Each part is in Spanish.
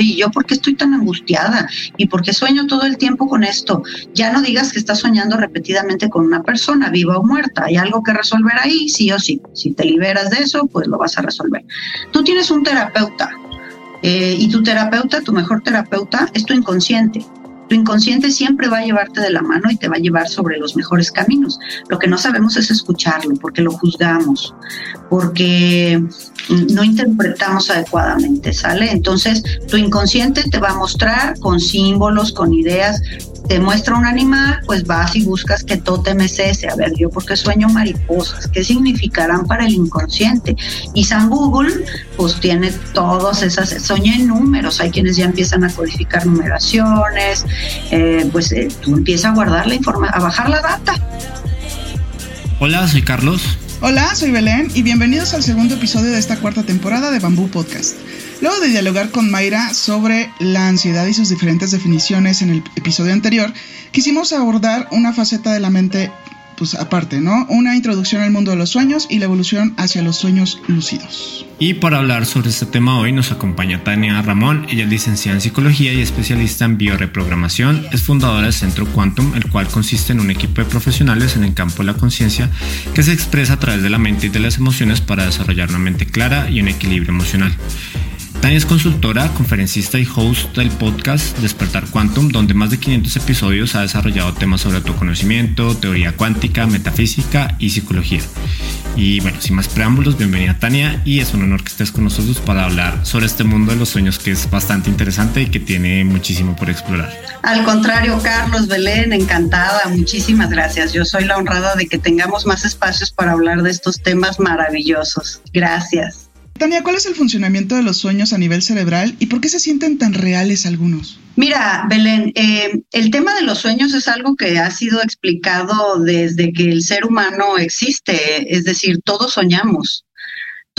¿Y yo por qué estoy tan angustiada? ¿Y por qué sueño todo el tiempo con esto? Ya no digas que estás soñando repetidamente con una persona, viva o muerta. Hay algo que resolver ahí, sí o sí. Si te liberas de eso, pues lo vas a resolver. Tú tienes un terapeuta eh, y tu terapeuta, tu mejor terapeuta, es tu inconsciente. Tu inconsciente siempre va a llevarte de la mano y te va a llevar sobre los mejores caminos. Lo que no sabemos es escucharlo, porque lo juzgamos, porque no interpretamos adecuadamente, ¿sale? Entonces, tu inconsciente te va a mostrar con símbolos, con ideas, te muestra un animal, pues vas y buscas que tótem es ese. A ver, yo porque sueño mariposas, ¿qué significarán para el inconsciente? Y San Google, pues tiene todas esas, sueña en números, hay quienes ya empiezan a codificar numeraciones, eh, pues eh, tú empiezas a guardar la información, a bajar la data. Hola, soy Carlos. Hola, soy Belén y bienvenidos al segundo episodio de esta cuarta temporada de Bambú Podcast. Luego de dialogar con Mayra sobre la ansiedad y sus diferentes definiciones en el episodio anterior, quisimos abordar una faceta de la mente pues aparte, ¿no? Una introducción al mundo de los sueños y la evolución hacia los sueños lúcidos. Y para hablar sobre este tema hoy nos acompaña Tania Ramón, ella es licenciada en psicología y especialista en bioreprogramación, es fundadora del Centro Quantum, el cual consiste en un equipo de profesionales en el campo de la conciencia que se expresa a través de la mente y de las emociones para desarrollar una mente clara y un equilibrio emocional. Tania es consultora, conferencista y host del podcast Despertar Quantum, donde más de 500 episodios ha desarrollado temas sobre autoconocimiento, teoría cuántica, metafísica y psicología. Y bueno, sin más preámbulos, bienvenida Tania y es un honor que estés con nosotros para hablar sobre este mundo de los sueños que es bastante interesante y que tiene muchísimo por explorar. Al contrario, Carlos Belén, encantada, muchísimas gracias. Yo soy la honrada de que tengamos más espacios para hablar de estos temas maravillosos. Gracias. Tania, ¿cuál es el funcionamiento de los sueños a nivel cerebral y por qué se sienten tan reales algunos? Mira, Belén, eh, el tema de los sueños es algo que ha sido explicado desde que el ser humano existe, es decir, todos soñamos.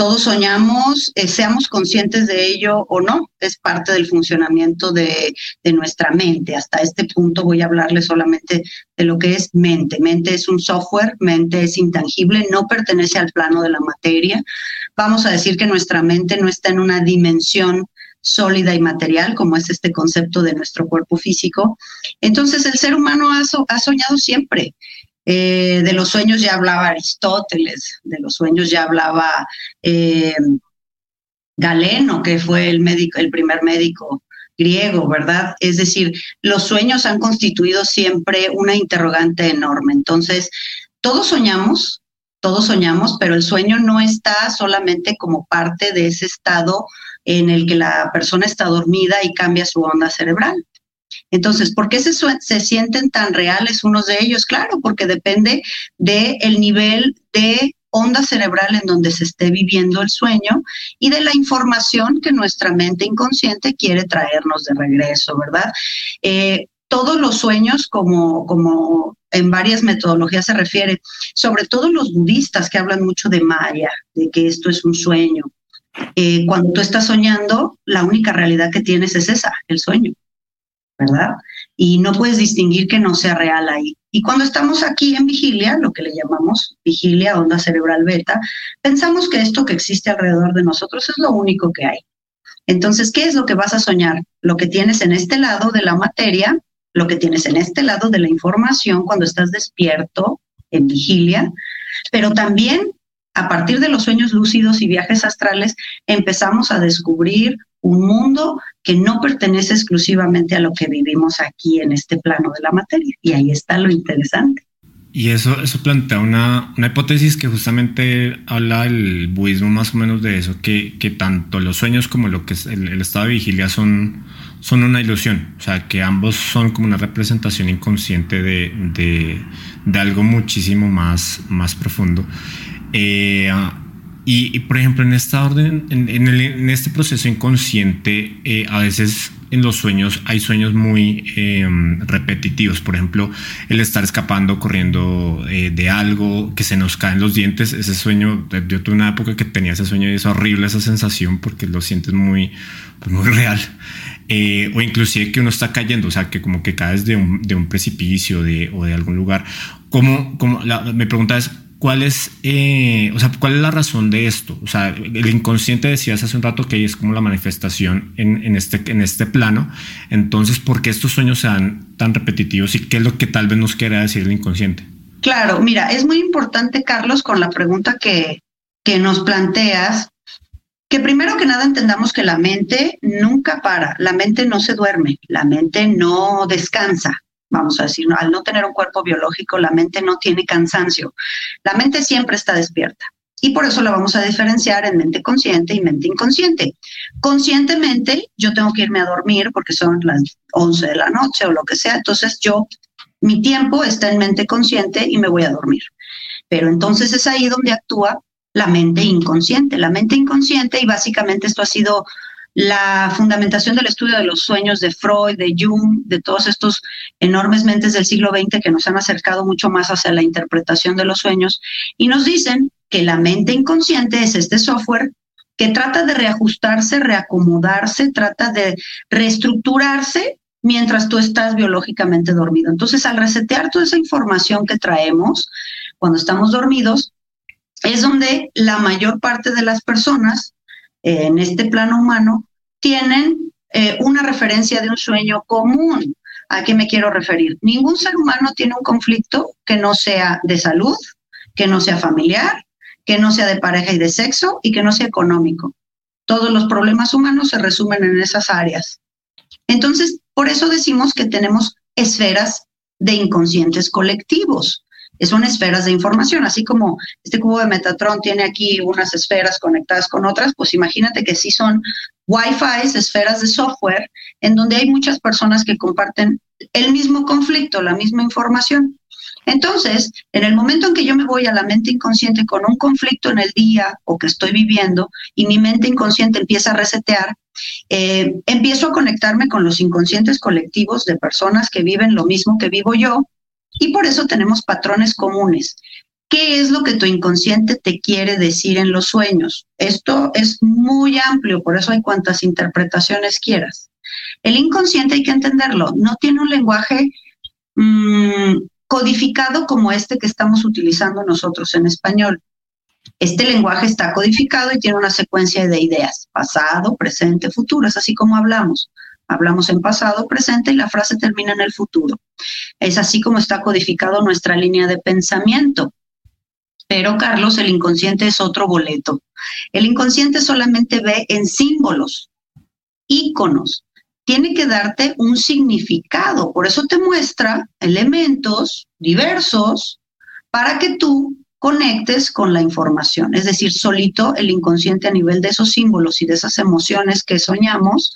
Todos soñamos, eh, seamos conscientes de ello o no, es parte del funcionamiento de, nuestra mente. Hasta este punto voy a hablarle solamente de lo que es mente. Mente es un software, mente es intangible, no pertenece al plano de la materia. Vamos a decir que nuestra mente no está en una dimensión sólida y material, como es este concepto de nuestro cuerpo físico. Entonces el ser humano ha soñado siempre eh, de los sueños ya hablaba Aristóteles, de los sueños ya hablaba eh, Galeno, que fue el médico, el primer médico griego, ¿verdad? Es decir, los sueños han constituido siempre una interrogante enorme. Entonces, todos soñamos, todos soñamos, pero el sueño no está solamente como parte de ese estado en el que la persona está dormida y cambia su onda cerebral. Entonces, ¿por qué se, se, sienten tan reales unos de ellos? Claro, porque depende del el nivel de onda cerebral en donde se esté viviendo el sueño y de la información que nuestra mente inconsciente quiere traernos de regreso, ¿verdad? Eh, todos los sueños, como, como en varias metodologías se refiere, sobre todo los budistas que hablan mucho de Maya, de que esto es un sueño. Eh, cuando tú estás soñando, la única realidad que tienes es esa, el sueño. ¿Verdad? Y no puedes distinguir que no sea real ahí. Y cuando estamos aquí en vigilia, lo que le llamamos vigilia, onda cerebral beta, pensamos que esto que existe alrededor de nosotros es lo único que hay. Entonces, ¿qué es lo que vas a soñar? Lo que tienes en este lado de la materia, lo que tienes en este lado de la información cuando estás despierto en vigilia, pero también a partir de los sueños lúcidos y viajes astrales empezamos a descubrir un mundo que no pertenece exclusivamente a lo que vivimos aquí en este plano de la materia. Y ahí está lo interesante. Y eso, eso plantea una, una hipótesis que justamente habla el budismo más o menos de eso, que, que tanto los sueños como lo que es el, estado de vigilia son, son una ilusión, o sea, que ambos son como una representación inconsciente de, de, de algo muchísimo más, más profundo. Eh, y, por ejemplo, en esta orden, en, este proceso inconsciente, eh, a veces en los sueños hay sueños muy em, repetitivos. Por ejemplo, el estar escapando, corriendo eh, de algo, que se nos caen los dientes. Ese sueño, yo tuve una época que tenía ese sueño y es horrible esa sensación porque lo sientes muy, pues, muy real. Eh, o inclusive que uno está cayendo, o sea, que como que caes de un, de un precipicio de, o de algún lugar. ¿Cómo, cómo la, mi ¿cuál es, eh, o sea, cuál es la razón de esto? O sea, el inconsciente decías hace un rato que es como la manifestación en, este, en este plano. Entonces, ¿por qué estos sueños sean tan repetitivos y qué es lo que tal vez nos quiera decir el inconsciente? Claro, mira, es muy importante, Carlos, con la pregunta que, que nos planteas, que primero que nada entendamos que la mente nunca para, la mente no se duerme, la mente no descansa. Vamos a decir, al no tener un cuerpo biológico, la mente no tiene cansancio. La mente siempre está despierta. Y por eso la vamos a diferenciar en mente consciente y mente inconsciente. Conscientemente, yo tengo que irme a dormir porque son las 11 de la noche o lo que sea. Entonces, yo, mi tiempo está en mente consciente y me voy a dormir. Pero entonces es ahí donde actúa la mente inconsciente. La mente inconsciente, y básicamente esto ha sido la fundamentación del estudio de los sueños de Freud, de Jung, de todos estos enormes mentes del siglo XX que nos han acercado mucho más hacia la interpretación de los sueños, y nos dicen que la mente inconsciente es este software que trata de reajustarse, reacomodarse, trata de reestructurarse mientras tú estás biológicamente dormido. Entonces, al resetear toda esa información que traemos cuando estamos dormidos, es donde la mayor parte de las personas en este plano humano tienen eh, una referencia de un sueño común. ¿A qué me quiero referir? Ningún ser humano tiene un conflicto que no sea de salud, que no sea familiar, que no sea de pareja y de sexo y que no sea económico. Todos los problemas humanos se resumen en esas áreas. Entonces, por eso decimos que tenemos esferas de inconscientes colectivos son esferas de información, así como este cubo de Metatron tiene aquí unas esferas conectadas con otras, pues imagínate que sí son Wi-Fi, esferas de software, en donde hay muchas personas que comparten el mismo conflicto, la misma información. Entonces, en el momento en que yo me voy a la mente inconsciente con un conflicto en el día o que estoy viviendo y mi mente inconsciente empieza a resetear, eh, empiezo a conectarme con los inconscientes colectivos de personas que viven lo mismo que vivo yo y por eso tenemos patrones comunes. ¿Qué es lo que tu inconsciente te quiere decir en los sueños? Esto es muy amplio, por eso hay cuantas interpretaciones quieras. El inconsciente hay que entenderlo, no tiene un lenguaje mm, codificado como este que estamos utilizando nosotros en español. Este lenguaje está codificado y tiene una secuencia de ideas, pasado, presente, futuro, es así como hablamos. Hablamos en pasado, presente y la frase termina en el futuro. Es así como está codificado nuestra línea de pensamiento. Pero, Carlos, el inconsciente es otro boleto. El inconsciente solamente ve en símbolos, íconos. Tiene que darte un significado. Por eso te muestra elementos diversos para que tú conectes con la información. Es decir, solito el inconsciente a nivel de esos símbolos y de esas emociones que soñamos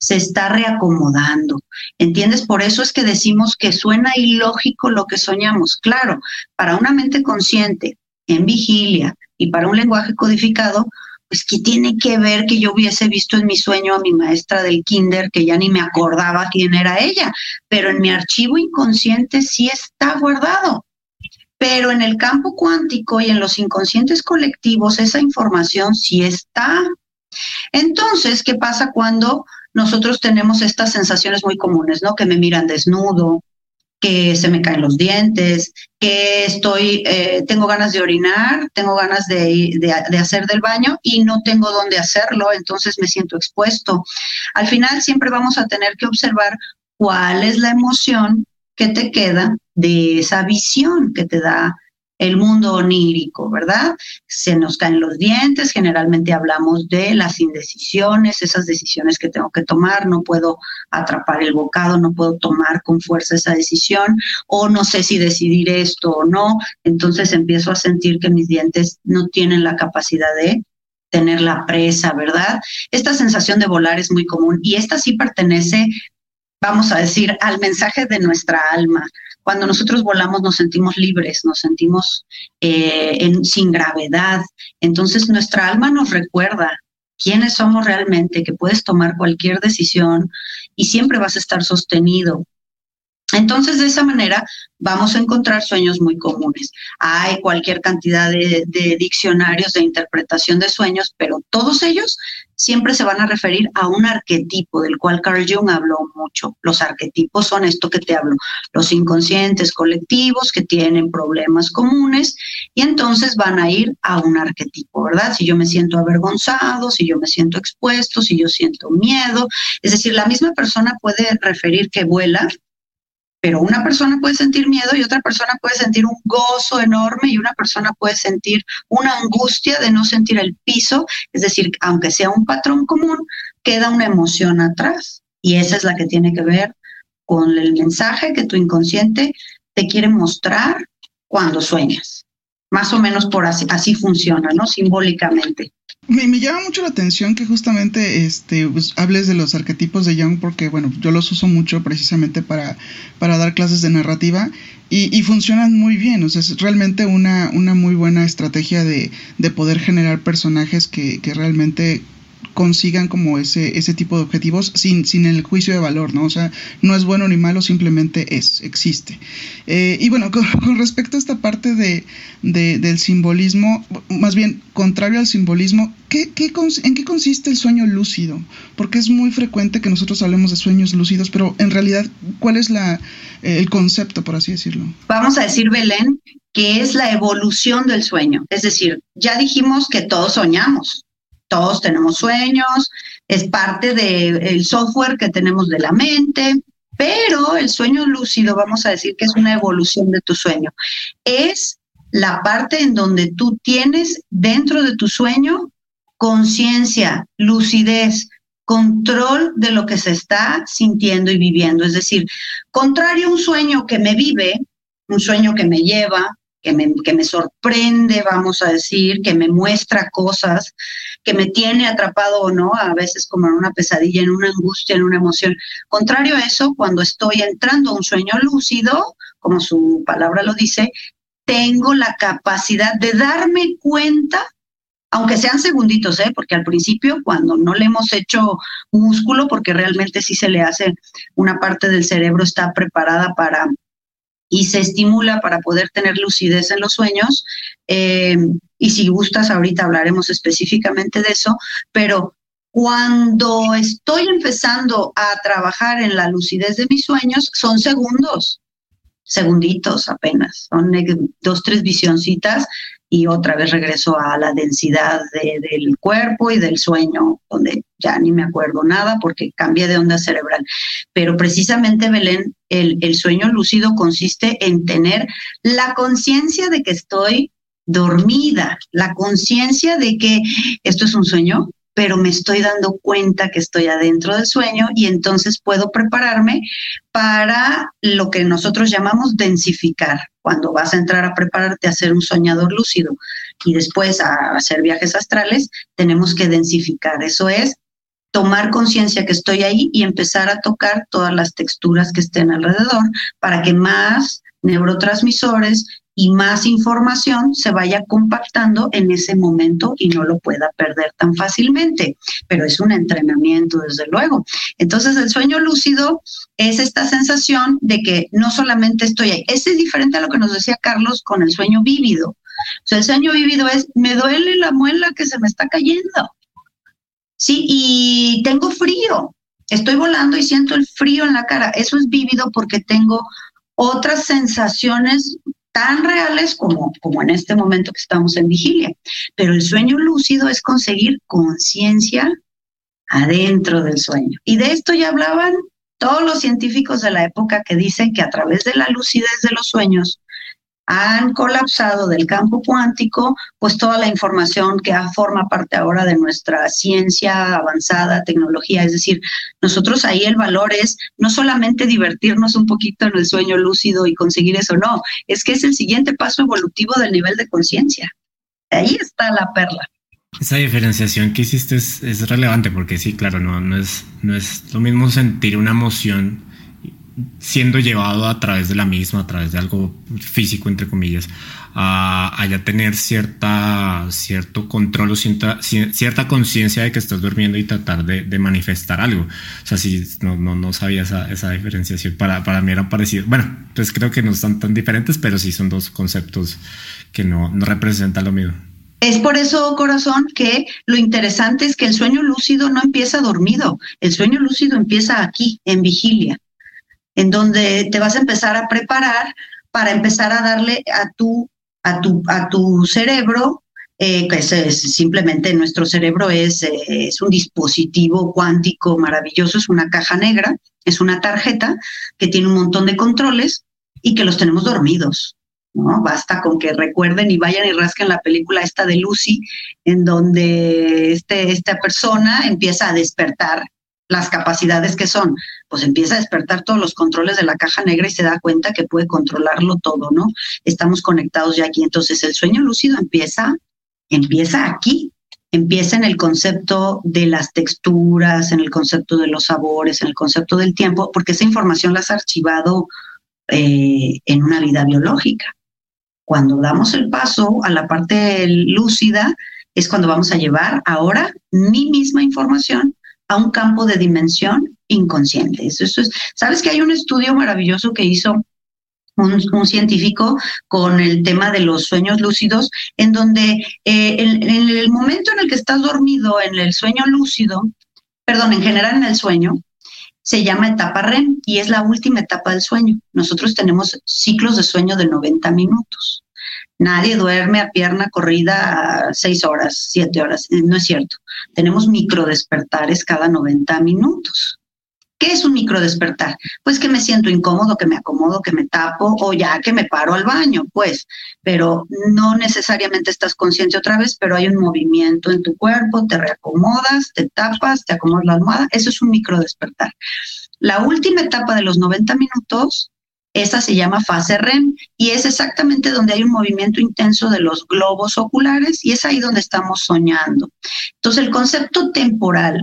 se está reacomodando. ¿Entiendes? Por eso es que decimos que suena ilógico lo que soñamos. Claro, para una mente consciente, en vigilia y para un lenguaje codificado, pues que tiene que ver que yo hubiese visto en mi sueño a mi maestra del kinder, que ya ni me acordaba quién era ella, pero en mi archivo inconsciente sí está guardado. Pero en el campo cuántico y en los inconscientes colectivos esa información sí está. Entonces, ¿qué pasa cuando nosotros tenemos estas sensaciones muy comunes, ¿no? Que me miran desnudo, que se me caen los dientes, que estoy, eh, tengo ganas de orinar, tengo ganas de, de, hacer del baño y no tengo dónde hacerlo, entonces me siento expuesto. Al final siempre vamos a tener que observar cuál es la emoción que te queda de esa visión que te da el mundo onírico, ¿verdad? Se nos caen los dientes, generalmente hablamos de las indecisiones, esas decisiones que tengo que tomar, no puedo atrapar el bocado, no puedo tomar con fuerza esa decisión, o no sé si decidir esto o no, entonces empiezo a sentir que mis dientes no tienen la capacidad de tener la presa, ¿verdad? Esta sensación de volar es muy común y esta sí pertenece, vamos a decir, al mensaje de nuestra alma cuando nosotros volamos nos sentimos libres, nos sentimos eh, sin gravedad. Entonces nuestra alma nos recuerda quiénes somos realmente, que puedes tomar cualquier decisión y siempre vas a estar sostenido entonces, de esa manera vamos a encontrar sueños muy comunes. Hay cualquier cantidad de, diccionarios de interpretación de sueños, pero todos ellos siempre se van a referir a un arquetipo del cual Carl Jung habló mucho. Los arquetipos son esto que te hablo, los inconscientes colectivos que tienen problemas comunes y entonces van a ir a un arquetipo, ¿verdad? Si yo me siento avergonzado, si yo me siento expuesto, si yo siento miedo, es decir, la misma persona puede referir que vuela pero una persona puede sentir miedo y otra persona puede sentir un gozo enorme y una persona puede sentir una angustia de no sentir el piso. Es decir, aunque sea un patrón común, queda una emoción atrás. Y esa es la que tiene que ver con el mensaje que tu inconsciente te quiere mostrar cuando sueñas. Más o menos por así, así funciona, ¿no? Simbólicamente. Me, llama mucho la atención que justamente este, pues, hables de los arquetipos de Young porque, bueno, yo los uso mucho precisamente para, para dar clases de narrativa y, y funcionan muy bien. O sea, es realmente una, una muy buena estrategia de, de poder generar personajes que, que realmente consigan como ese, ese tipo de objetivos sin, sin el juicio de valor, ¿no? O sea, no es bueno ni malo, simplemente es, existe. Eh, y bueno, con, respecto a esta parte de, del simbolismo, más bien contrario al simbolismo, ¿qué, qué, ¿en qué consiste el sueño lúcido? Porque es muy frecuente que nosotros hablemos de sueños lúcidos, pero en realidad, ¿cuál es la, el concepto, por así decirlo? Vamos a decir, Belén, que es la evolución del sueño. Es decir, ya dijimos que todos soñamos, todos tenemos sueños, es parte del software que tenemos de la mente, pero el sueño lúcido, vamos a decir que es una evolución de tu sueño. Es la parte en donde tú tienes dentro de tu sueño conciencia, lucidez, control de lo que se está sintiendo y viviendo. Es decir, contrario a un sueño que me vive, un sueño que me lleva, que me, que me sorprende, vamos a decir, que me muestra cosas, que me tiene atrapado o no, a veces como en una pesadilla, en una angustia, en una emoción. Contrario a eso, cuando estoy entrando a un sueño lúcido, como su palabra lo dice, tengo la capacidad de darme cuenta, aunque sean segunditos, ¿eh? porque al principio cuando no le hemos hecho músculo, porque realmente sí se le hace una parte del cerebro está preparada para y se estimula para poder tener lucidez en los sueños. Eh, y si gustas, ahorita hablaremos específicamente de eso, pero cuando estoy empezando a trabajar en la lucidez de mis sueños, son segundos, segunditos apenas, son dos, tres visioncitas y otra vez regreso a la densidad del cuerpo y del sueño, donde ya ni me acuerdo nada porque cambié de onda cerebral. Pero precisamente, Belén, el, el sueño lúcido consiste en tener la conciencia de que estoy dormida, la conciencia de que esto es un sueño, pero me estoy dando cuenta que estoy adentro del sueño y entonces puedo prepararme para lo que nosotros llamamos densificar. Cuando vas a entrar a prepararte a ser un soñador lúcido y después a hacer viajes astrales, tenemos que densificar. Eso es tomar conciencia que estoy ahí y empezar a tocar todas las texturas que estén alrededor para que más neurotransmisores y más información se vaya compactando en ese momento y no lo pueda perder tan fácilmente. Pero es un entrenamiento, desde luego. Entonces, el sueño lúcido es esta sensación de que no solamente estoy ahí. Ese es diferente a lo que nos decía Carlos con el sueño vívido. O sea, el sueño vívido es, me duele la muela que se me está cayendo. Sí, y tengo frío. Estoy volando y siento el frío en la cara. Eso es vívido porque tengo otras sensaciones tan reales como, como en este momento que estamos en vigilia. Pero el sueño lúcido es conseguir conciencia adentro del sueño. Y de esto ya hablaban todos los científicos de la época que dicen que a través de la lucidez de los sueños han colapsado del campo cuántico, pues toda la información que forma parte ahora de nuestra ciencia avanzada, tecnología. Es decir, nosotros ahí el valor es no solamente divertirnos un poquito en el sueño lúcido y conseguir eso, no, es que es el siguiente paso evolutivo del nivel de conciencia. Ahí está la perla. Esa diferenciación que hiciste es, relevante porque sí, claro, no, no, es, lo mismo sentir una emoción siendo llevado a través de la misma, a través de algo físico, entre comillas, a, a tener cierta, cierto control o cierta, cierta conciencia de que estás durmiendo y tratar de, manifestar algo. O sea, si no, no, no sabía esa, esa diferenciación, para, para mí eran parecidos. Bueno, pues creo que no están tan diferentes, pero sí son dos conceptos que no, no representan lo mismo. Es por eso, corazón, que lo interesante es que el sueño lúcido no empieza dormido, el sueño lúcido empieza aquí, en vigilia, en donde te vas a empezar a preparar para empezar a darle a tu, a tu, a tu cerebro, eh, que es, simplemente nuestro cerebro es, eh, es un dispositivo cuántico maravilloso, es una caja negra, es una tarjeta que tiene un montón de controles y que los tenemos dormidos. ¿no? Basta con que recuerden y vayan y rasquen la película esta de Lucy, en donde este, esta persona empieza a despertar las capacidades que son, pues empieza a despertar todos los controles de la caja negra y se da cuenta que puede controlarlo todo, ¿no? Estamos conectados ya aquí. Entonces el sueño lúcido empieza, empieza aquí, empieza en el concepto de las texturas, en el concepto de los sabores, en el concepto del tiempo, porque esa información la has archivado eh, en una vida biológica. Cuando damos el paso a la parte lúcida, es cuando vamos a llevar ahora mi misma información a un campo de dimensión inconsciente. Eso, es, Sabes que hay un estudio maravilloso que hizo un, científico con el tema de los sueños lúcidos, en donde eh, en, el momento en el que estás dormido, en el sueño lúcido, perdón, en general en el sueño, se llama etapa REM y es la última etapa del sueño. Nosotros tenemos ciclos de sueño de 90 minutos. Nadie duerme a pierna corrida seis horas, siete horas. Eh, no es cierto. Tenemos micro despertares cada 90 minutos. ¿Qué es un micro despertar? Pues que me siento incómodo, que me acomodo, que me tapo o ya que me paro al baño, pues, pero no necesariamente estás consciente otra vez, pero hay un movimiento en tu cuerpo, te reacomodas, te tapas, te acomodas la almohada, eso es un micro despertar. La última etapa de los 90 minutos, esa se llama fase REM y es exactamente donde hay un movimiento intenso de los globos oculares y es ahí donde estamos soñando. Entonces, el concepto temporal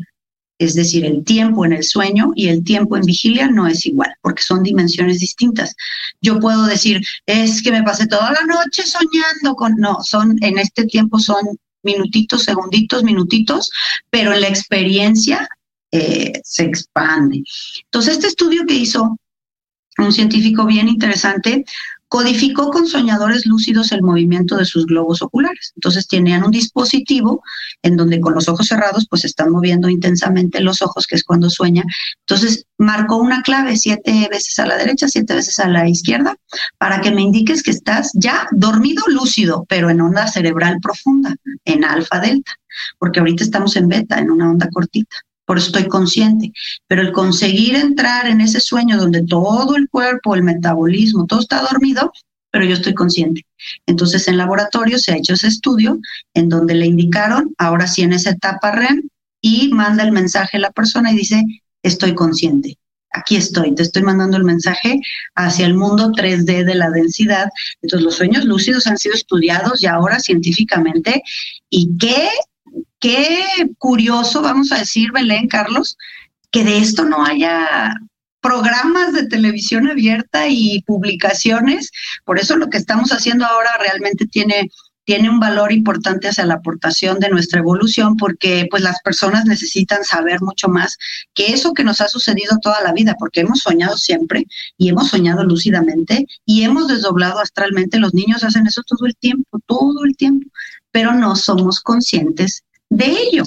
es decir, el tiempo en el sueño y el tiempo en vigilia no es igual, porque son dimensiones distintas. Yo puedo decir, es que me pasé toda la noche soñando con, no, son, en este tiempo son minutitos, segunditos, minutitos, pero la experiencia eh, se expande. Entonces, este estudio que hizo un científico bien interesante codificó con soñadores lúcidos el movimiento de sus globos oculares. Entonces tenían un dispositivo en donde con los ojos cerrados pues están moviendo intensamente los ojos, que es cuando sueña. Entonces marcó una clave siete veces a la derecha, siete veces a la izquierda, para que me indiques que estás ya dormido lúcido, pero en onda cerebral profunda, en alfa delta, porque ahorita estamos en beta, en una onda cortita por eso estoy consciente. Pero el conseguir entrar en ese sueño donde todo el cuerpo, el metabolismo, todo está dormido, pero yo estoy consciente. Entonces en laboratorio se ha hecho ese estudio en donde le indicaron, ahora sí en esa etapa REM, y manda el mensaje a la persona y dice, estoy consciente. Aquí estoy, te estoy mandando el mensaje hacia el mundo 3D de la densidad. Entonces los sueños lúcidos han sido estudiados ya ahora científicamente y qué qué curioso, vamos a decir, Belén, Carlos, que de esto no haya programas de televisión abierta y publicaciones. Por eso lo que estamos haciendo ahora realmente tiene, tiene un valor importante hacia la aportación de nuestra evolución, porque pues las personas necesitan saber mucho más que eso que nos ha sucedido toda la vida, porque hemos soñado siempre y hemos soñado lúcidamente y hemos desdoblado astralmente. Los niños hacen eso todo el tiempo, todo el tiempo, pero no somos conscientes de ello.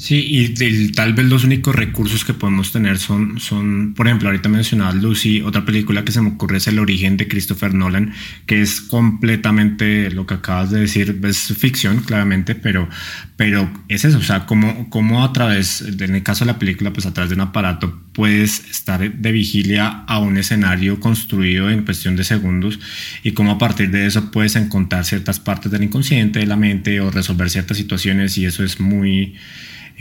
Sí, y tal vez los únicos recursos que podemos tener son, son, por ejemplo, ahorita mencionabas Lucy, otra película que se me ocurre es El origen de Christopher Nolan, que es completamente lo que acabas de decir, es ficción, claramente, pero, pero es eso, o sea, como, como a través, en el caso de la película, pues a través de un aparato puedes estar de vigilia a un escenario construido en cuestión de segundos y cómo a partir de eso puedes encontrar ciertas partes del inconsciente, de la mente o resolver ciertas situaciones y eso es muy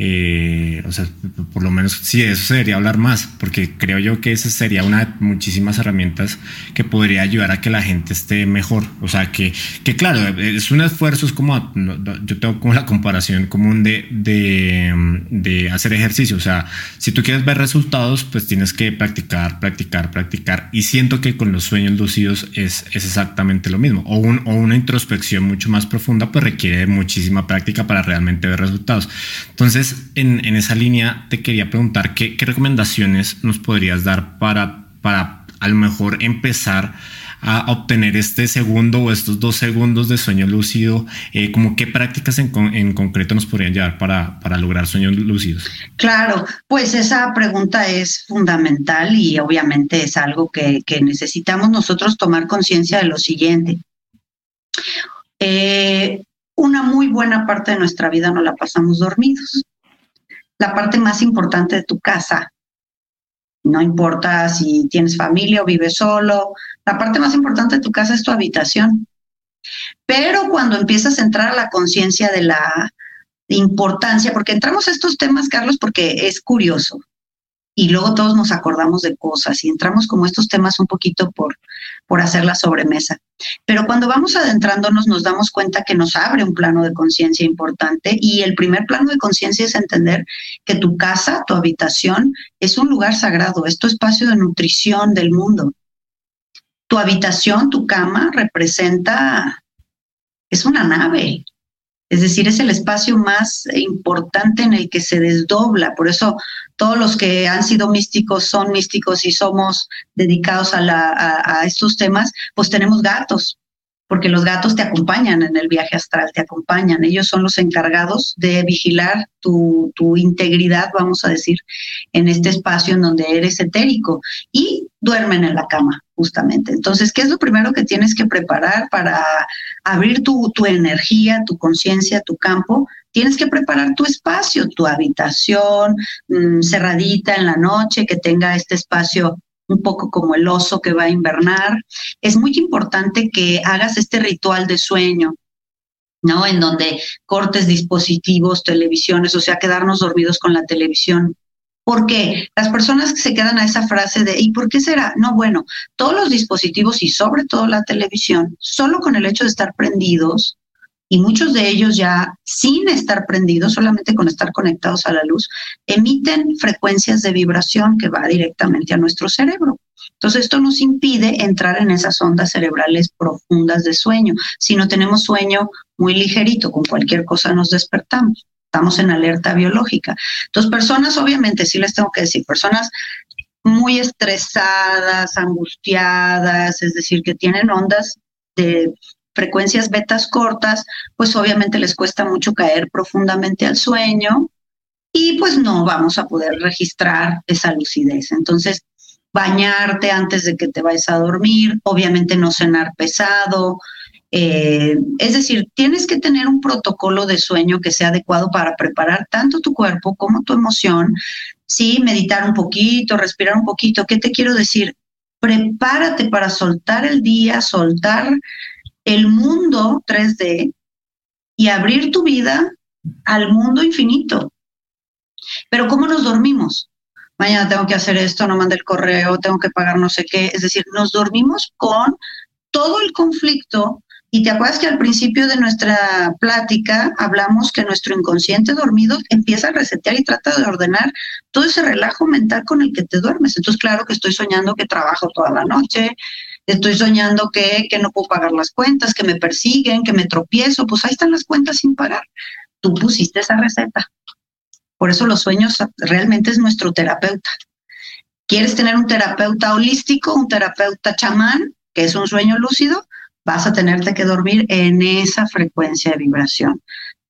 eh, o sea, por lo menos sí, eso sería hablar más, porque creo yo que esa sería una de muchísimas herramientas que podría ayudar a que la gente esté mejor. O sea, que, que claro, es un esfuerzo, es como, yo tengo como la comparación común de, de, de hacer ejercicio. O sea, si tú quieres ver resultados, pues tienes que practicar, practicar, practicar. Y siento que con los sueños lucidos es, es exactamente lo mismo. O, un, o una introspección mucho más profunda, pues requiere muchísima práctica para realmente ver resultados. Entonces, en, esa línea, te quería preguntar qué, recomendaciones nos podrías dar para, para a lo mejor empezar a obtener este segundo o estos dos segundos de sueño lúcido, eh, como qué prácticas en, concreto nos podrían llevar para, para lograr sueños lúcidos. Claro, pues esa pregunta es fundamental y obviamente es algo que, necesitamos nosotros tomar conciencia de lo siguiente. Eh, una muy buena parte de nuestra vida no la pasamos dormidos la parte más importante de tu casa. No importa si tienes familia o vives solo, la parte más importante de tu casa es tu habitación. Pero cuando empiezas a entrar a la conciencia de la importancia, porque entramos a estos temas, Carlos, porque es curioso y luego todos nos acordamos de cosas y entramos como estos temas un poquito por, por hacer la sobremesa. Pero cuando vamos adentrándonos nos damos cuenta que nos abre un plano de conciencia importante y el primer plano de conciencia es entender que tu casa, tu habitación, es un lugar sagrado, es tu espacio de nutrición del mundo. Tu habitación, tu cama, representa, es una nave, es decir, es el espacio más importante en el que se desdobla. Por eso todos los que han sido místicos son místicos y somos dedicados a, a estos temas, pues tenemos gatos porque los gatos te acompañan en el viaje astral, te acompañan. Ellos son los encargados de vigilar tu, integridad, vamos a decir, en este espacio en donde eres etérico y duermen en la cama, justamente. Entonces, ¿qué es lo primero que tienes que preparar para abrir tu, tu energía, tu conciencia, tu campo? Tienes que preparar tu espacio, tu habitación mm, cerradita en la noche, que tenga este espacio un poco como el oso que va a invernar. Es muy importante que hagas este ritual de sueño, ¿no? En donde cortes dispositivos, televisiones, o sea, quedarnos dormidos con la televisión. Porque las personas que se quedan a esa frase de ¿y por qué será? No, bueno, todos los dispositivos y sobre todo la televisión, solo con el hecho de estar prendidos, y muchos de ellos ya sin estar prendidos, solamente con estar conectados a la luz, emiten frecuencias de vibración que va directamente a nuestro cerebro. Entonces, esto nos impide entrar en esas ondas cerebrales profundas de sueño. Si no tenemos sueño muy ligerito, con cualquier cosa nos despertamos. Estamos en alerta biológica. Entonces, personas, obviamente, sí les tengo que decir, personas muy estresadas, angustiadas, es decir, que tienen ondas de frecuencias betas cortas, pues obviamente les cuesta mucho caer profundamente al sueño y pues no vamos a poder registrar esa lucidez. Entonces, bañarte antes de que te vayas a dormir, obviamente no cenar pesado. Eh, es decir, tienes que tener un protocolo de sueño que sea adecuado para preparar tanto tu cuerpo como tu emoción. Sí, meditar un poquito, respirar un poquito. ¿Qué te quiero decir? Prepárate para soltar el día, soltar el mundo 3D y abrir tu vida al mundo infinito. Pero ¿cómo nos dormimos? Mañana tengo que hacer esto, no mande el correo, tengo que pagar no sé qué. Es decir, nos dormimos con todo el conflicto. Y te acuerdas que al principio de nuestra plática hablamos que nuestro inconsciente dormido empieza a resetear y trata de ordenar todo ese relajo mental con el que te duermes. Entonces, claro que estoy soñando que trabajo toda la noche, estoy soñando que, que no puedo pagar las cuentas, que me persiguen, que me tropiezo, pues ahí están las cuentas sin pagar. Tú pusiste esa receta. Por eso los sueños realmente es nuestro terapeuta. ¿Quieres tener un terapeuta holístico, un terapeuta chamán, que es un sueño lúcido? Vas a tenerte que dormir en esa frecuencia de vibración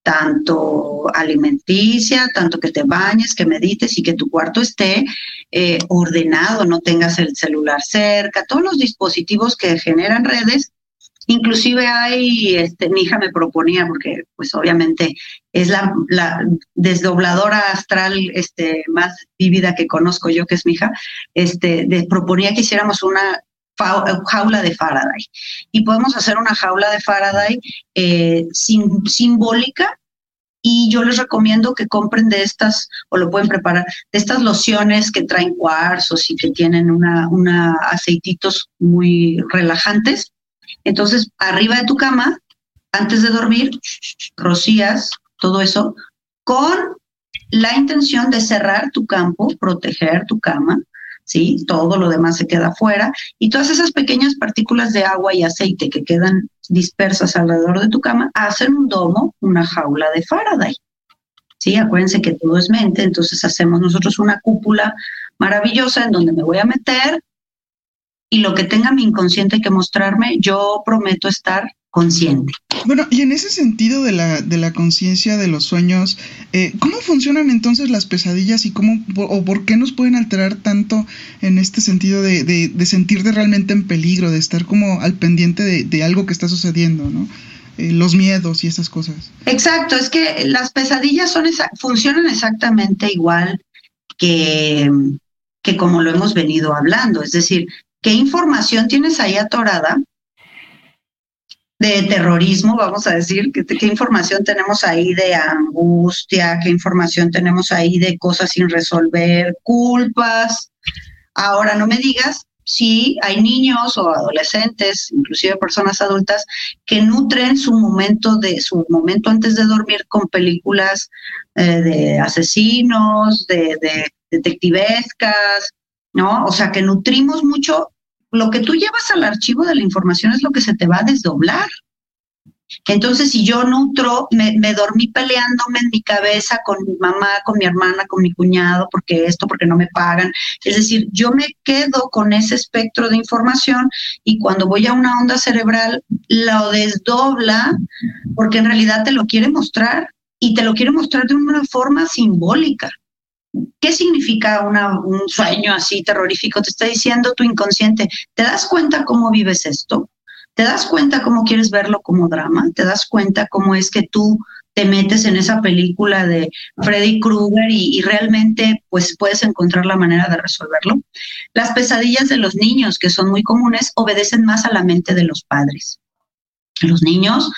tanto alimenticia, tanto que te bañes, que medites y que tu cuarto esté eh, ordenado, no tengas el celular cerca, todos los dispositivos que generan redes. Inclusive hay, este, mi hija me proponía, porque pues obviamente es la, desdobladora astral este, más vívida que conozco yo, que es mi hija, este, proponía que hiciéramos una jaula de Faraday. Y podemos hacer una jaula de Faraday eh, simbólica y yo les recomiendo que compren de estas, o lo pueden preparar, de estas lociones que traen cuarzos y que tienen una, una aceititos muy relajantes. Entonces, arriba de tu cama, antes de dormir, rocías todo eso con la intención de cerrar tu campo, proteger tu cama, ¿sí? Todo lo demás se queda afuera y todas esas pequeñas partículas de agua y aceite que quedan dispersas alrededor de tu cama hacen un domo, una jaula de Faraday. Sí, acuérdense que todo es mente, entonces hacemos nosotros una cúpula maravillosa en donde me voy a meter y lo que tenga mi inconsciente que mostrarme, yo prometo estar consciente. Bueno, y en ese sentido de la, de la conciencia de los sueños, eh, ¿cómo funcionan entonces las pesadillas y cómo o por qué nos pueden alterar tanto en este sentido de, de, sentirte realmente en peligro, de estar como al pendiente de, algo que está sucediendo, ¿no? Eh, los miedos y esas cosas. Exacto, es que las pesadillas son funcionan exactamente igual que, que como lo hemos venido hablando, es decir, ¿qué información tienes ahí atorada? De terrorismo, vamos a decir, ¿qué, información tenemos ahí de angustia, qué información tenemos ahí de cosas sin resolver, culpas. Ahora no me digas si hay niños o adolescentes, inclusive personas adultas, que nutren su momento de su momento antes de dormir con películas eh, de asesinos, de, de detectivescas, ¿no? O sea, que nutrimos mucho lo que tú llevas al archivo de la información es lo que se te va a desdoblar. Entonces, si yo nutro, me, dormí peleándome en mi cabeza con mi mamá, con mi hermana, con mi cuñado, porque esto, porque no me pagan. Es decir, yo me quedo con ese espectro de información y cuando voy a una onda cerebral, lo desdobla porque en realidad te lo quiere mostrar y te lo quiere mostrar de una forma simbólica. ¿Qué significa un sueño así terrorífico? Te está diciendo tu inconsciente. ¿Te das cuenta cómo vives esto? ¿Te das cuenta cómo quieres verlo como drama? ¿Te das cuenta cómo es que tú te metes en esa película de Freddy Krueger y, y, realmente pues puedes encontrar la manera de resolverlo? Las pesadillas de los niños, que son muy comunes, obedecen más a la mente de los padres. Los niños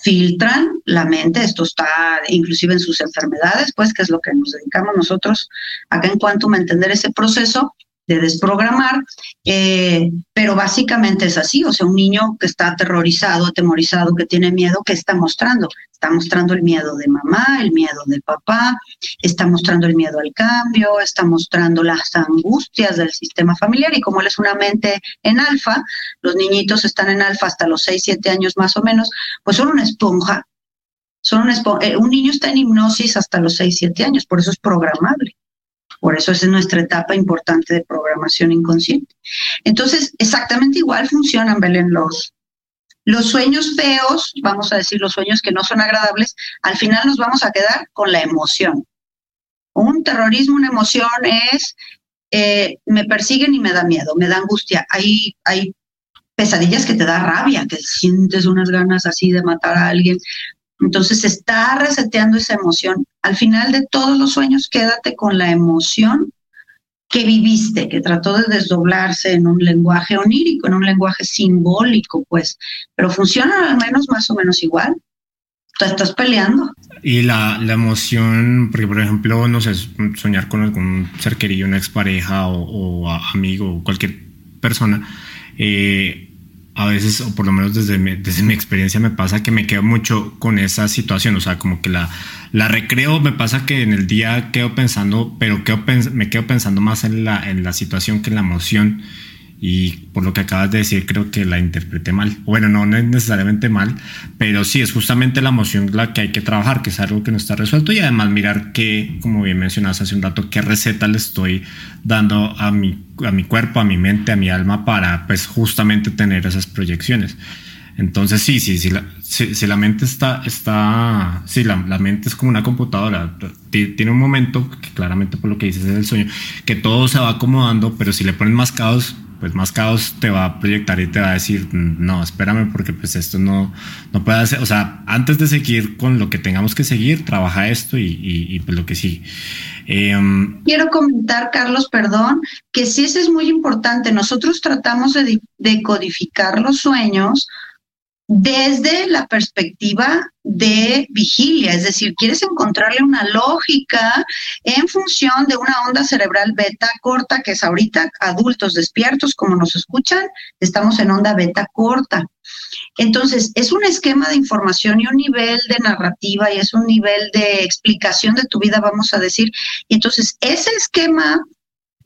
filtran la mente, esto está inclusive en sus enfermedades, pues que es lo que nos dedicamos nosotros acá en Quantum a entender ese proceso de desprogramar, eh, pero básicamente es así, o sea, un niño que está aterrorizado, atemorizado, que tiene miedo, ¿qué está mostrando? Está mostrando el miedo de mamá, el miedo de papá, está mostrando el miedo al cambio, está mostrando las angustias del sistema familiar y como él es una mente en alfa, los niñitos están en alfa hasta los 6, 7 años más o menos, pues son una esponja, son una esponja. Eh, un niño está en hipnosis hasta los 6, 7 años, por eso es programable. Por eso es nuestra etapa importante de programación inconsciente. Entonces, exactamente igual funcionan, Belén, los, los sueños feos, vamos a decir los sueños que no son agradables, al final nos vamos a quedar con la emoción. Un terrorismo, una emoción es, eh, me persiguen y me da miedo, me da angustia. Hay, hay pesadillas que te da rabia, que sientes unas ganas así de matar a alguien. Entonces está reseteando esa emoción. Al final de todos los sueños, quédate con la emoción que viviste, que trató de desdoblarse en un lenguaje onírico, en un lenguaje simbólico, pues, pero funciona al menos más o menos igual. Tú estás peleando. Y la, la emoción, porque por ejemplo, no sé, soñar con algún ser querido, una expareja o, o amigo o cualquier persona, eh, a veces, o por lo menos desde mi, desde mi experiencia, me pasa que me quedo mucho con esa situación. O sea, como que la, la recreo, me pasa que en el día quedo pensando, pero quedo, me quedo pensando más en la, en la situación que en la emoción. Y por lo que acabas de decir, creo que la interpreté mal. Bueno, no, es necesariamente mal, pero sí es justamente la emoción la que hay que trabajar, que es algo que no está resuelto. Y además mirar que, como bien mencionaste hace un rato, qué receta le estoy dando a mi, a mi cuerpo, a mi mente, a mi alma para, pues, justamente tener esas proyecciones. Entonces, sí, sí, sí, la, si, la mente está, está, sí, la, la, mente es como una computadora. Tiene un momento, que claramente por lo que dices es el sueño, que todo se va acomodando, pero si le pones más caos, pues más caos te va a proyectar y te va a decir, no, espérame porque pues esto no, no puede hacer, o sea, antes de seguir con lo que tengamos que seguir, trabaja esto y, y, pues lo que sí. Em, Quiero comentar, Carlos, perdón, que sí, eso es muy importante. Nosotros tratamos de, de codificar los sueños desde la perspectiva de vigilia, es decir, quieres encontrarle una lógica en función de una onda cerebral beta corta, que es ahorita adultos despiertos, como nos escuchan, estamos en onda beta corta. Entonces, es un esquema de información y un nivel de narrativa y es un nivel de explicación de tu vida, vamos a decir. Y entonces, ese esquema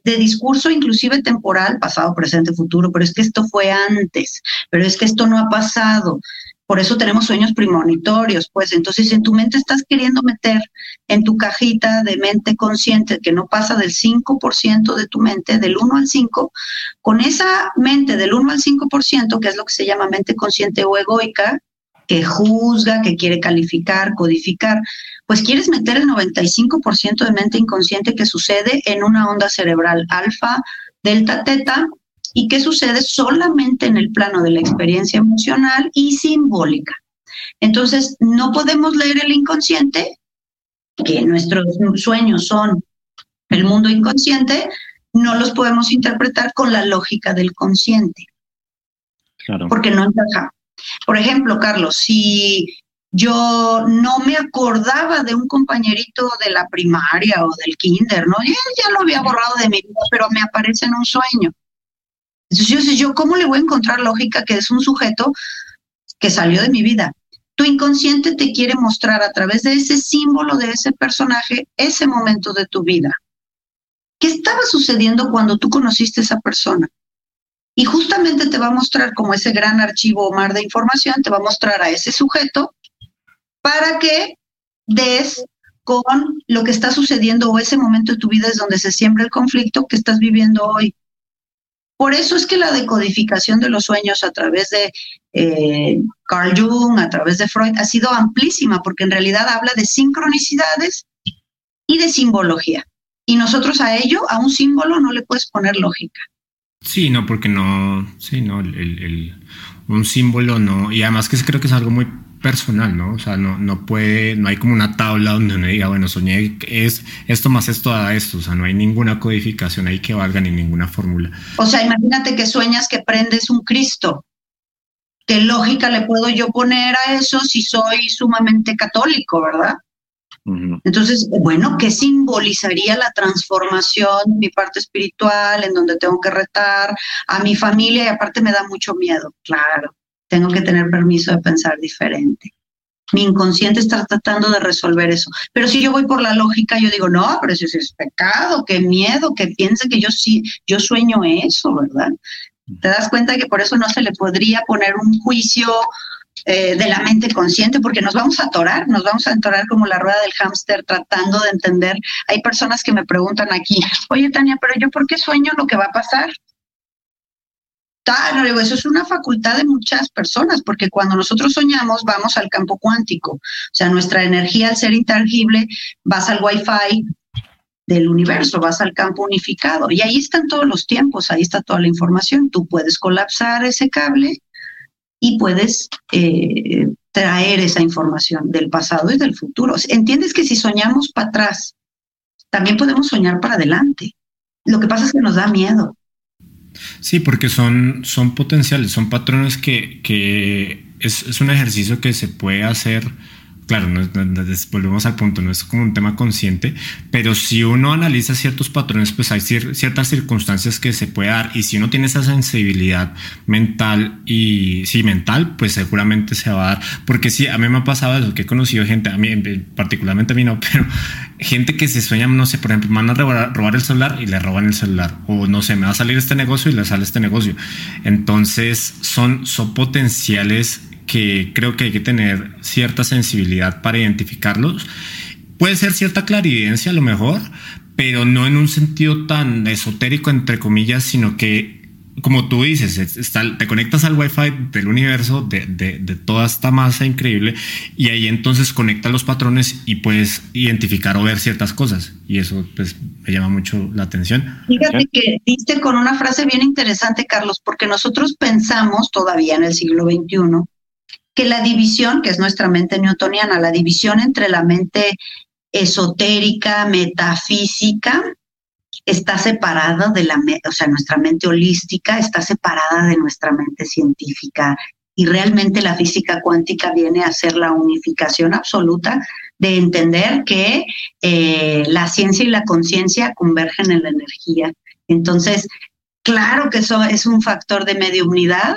de discurso inclusive temporal, pasado, presente, futuro, pero es que esto fue antes, pero es que esto no ha pasado. Por eso tenemos sueños premonitorios, pues entonces en tu mente estás queriendo meter en tu cajita de mente consciente que no pasa del 5% de tu mente, del 1 al 5, con esa mente del 1 al 5%, que es lo que se llama mente consciente o egoica, que juzga, que quiere calificar, codificar, pues quieres meter el 95% de mente inconsciente que sucede en una onda cerebral alfa, delta, teta, y que sucede solamente en el plano de la experiencia emocional y simbólica. Entonces, no podemos leer el inconsciente, que nuestros sueños son el mundo inconsciente, no los podemos interpretar con la lógica del consciente. Claro. Porque no encaja. Por ejemplo, Carlos, si yo no me acordaba de un compañerito de la primaria o del kinder, ¿no? Ya, lo había borrado de mi vida, pero me aparece en un sueño. Entonces yo, yo, ¿cómo le voy a encontrar lógica que es un sujeto que salió de mi vida? Tu inconsciente te quiere mostrar a través de ese símbolo de ese personaje ese momento de tu vida. ¿Qué estaba sucediendo cuando tú conociste a esa persona? Y justamente te va a mostrar como ese gran archivo mar de información, te va a mostrar a ese sujeto para que des con lo que está sucediendo o ese momento de tu vida es donde se siembra el conflicto que estás viviendo hoy. Por eso es que la decodificación de los sueños a través de eh, Carl Jung, a través de Freud, ha sido amplísima, porque en realidad habla de sincronicidades y de simbología. Y nosotros a ello, a un símbolo, no le puedes poner lógica. Sí, no, porque no, sí, no, el, un símbolo no, y además que creo que es algo muy personal, ¿no? O sea, no, no puede, no hay como una tabla donde uno diga, bueno, soñé es esto más esto a esto, o sea, no hay ninguna codificación ahí que valga ni ninguna fórmula. O sea, imagínate que sueñas que prendes un Cristo. ¿Qué lógica le puedo yo poner a eso si soy sumamente católico, verdad? Entonces, bueno, ¿qué simbolizaría la transformación de mi parte espiritual en donde tengo que retar a mi familia y aparte me da mucho miedo? Claro tengo que tener permiso de pensar diferente. Mi inconsciente está tratando de resolver eso. Pero si yo voy por la lógica, yo digo, no, pero eso es pecado, qué miedo, que piense que yo sí, yo sueño eso, ¿verdad? Te das cuenta que por eso no se le podría poner un juicio eh, de la mente consciente, porque nos vamos a atorar, nos vamos a atorar como la rueda del hámster tratando de entender. Hay personas que me preguntan aquí, oye Tania, pero yo por qué sueño lo que va a pasar? Claro, eso es una facultad de muchas personas, porque cuando nosotros soñamos vamos al campo cuántico, o sea, nuestra energía al ser intangible, vas al wifi del universo, vas al campo unificado y ahí están todos los tiempos, ahí está toda la información. Tú puedes colapsar ese cable y puedes eh, traer esa información del pasado y del futuro. ¿Entiendes que si soñamos para atrás, también podemos soñar para adelante? Lo que pasa es que nos da miedo. Sí, porque son, son potenciales, son patrones que, que es, es, un ejercicio que se puede hacer claro, no, volvemos al punto, no es como un tema consciente, pero si uno analiza ciertos patrones, pues hay ciertas circunstancias que se puede dar y si uno tiene esa sensibilidad mental y sí, mental, pues seguramente se va a dar, porque sí, a mí me ha pasado eso, que he conocido gente, a mí particularmente a mí no, pero gente que se sueña, no sé, por ejemplo, van a robar, robar el celular y le roban el celular, o no sé, me va a salir este negocio y le sale este negocio. Entonces son, son potenciales que creo que hay que tener cierta sensibilidad para identificarlos. Puede ser cierta claridencia a lo mejor, pero no en un sentido tan esotérico, entre comillas, sino que, como tú dices, está, te conectas al wifi del universo, de, de, toda esta masa increíble, y ahí entonces conecta los patrones y puedes identificar o ver ciertas cosas. Y eso pues, me llama mucho la atención. Fíjate que diste con una frase bien interesante, Carlos, porque nosotros pensamos todavía en el siglo XXI que la división, que es nuestra mente newtoniana, la división entre la mente esotérica, metafísica, está separada de la, o sea, nuestra mente holística está separada de nuestra mente científica Y realmente la física cuántica viene a ser la unificación absoluta de entender que eh, la ciencia y la conciencia convergen en la energía. Entonces, claro que eso es un factor de mediunidad,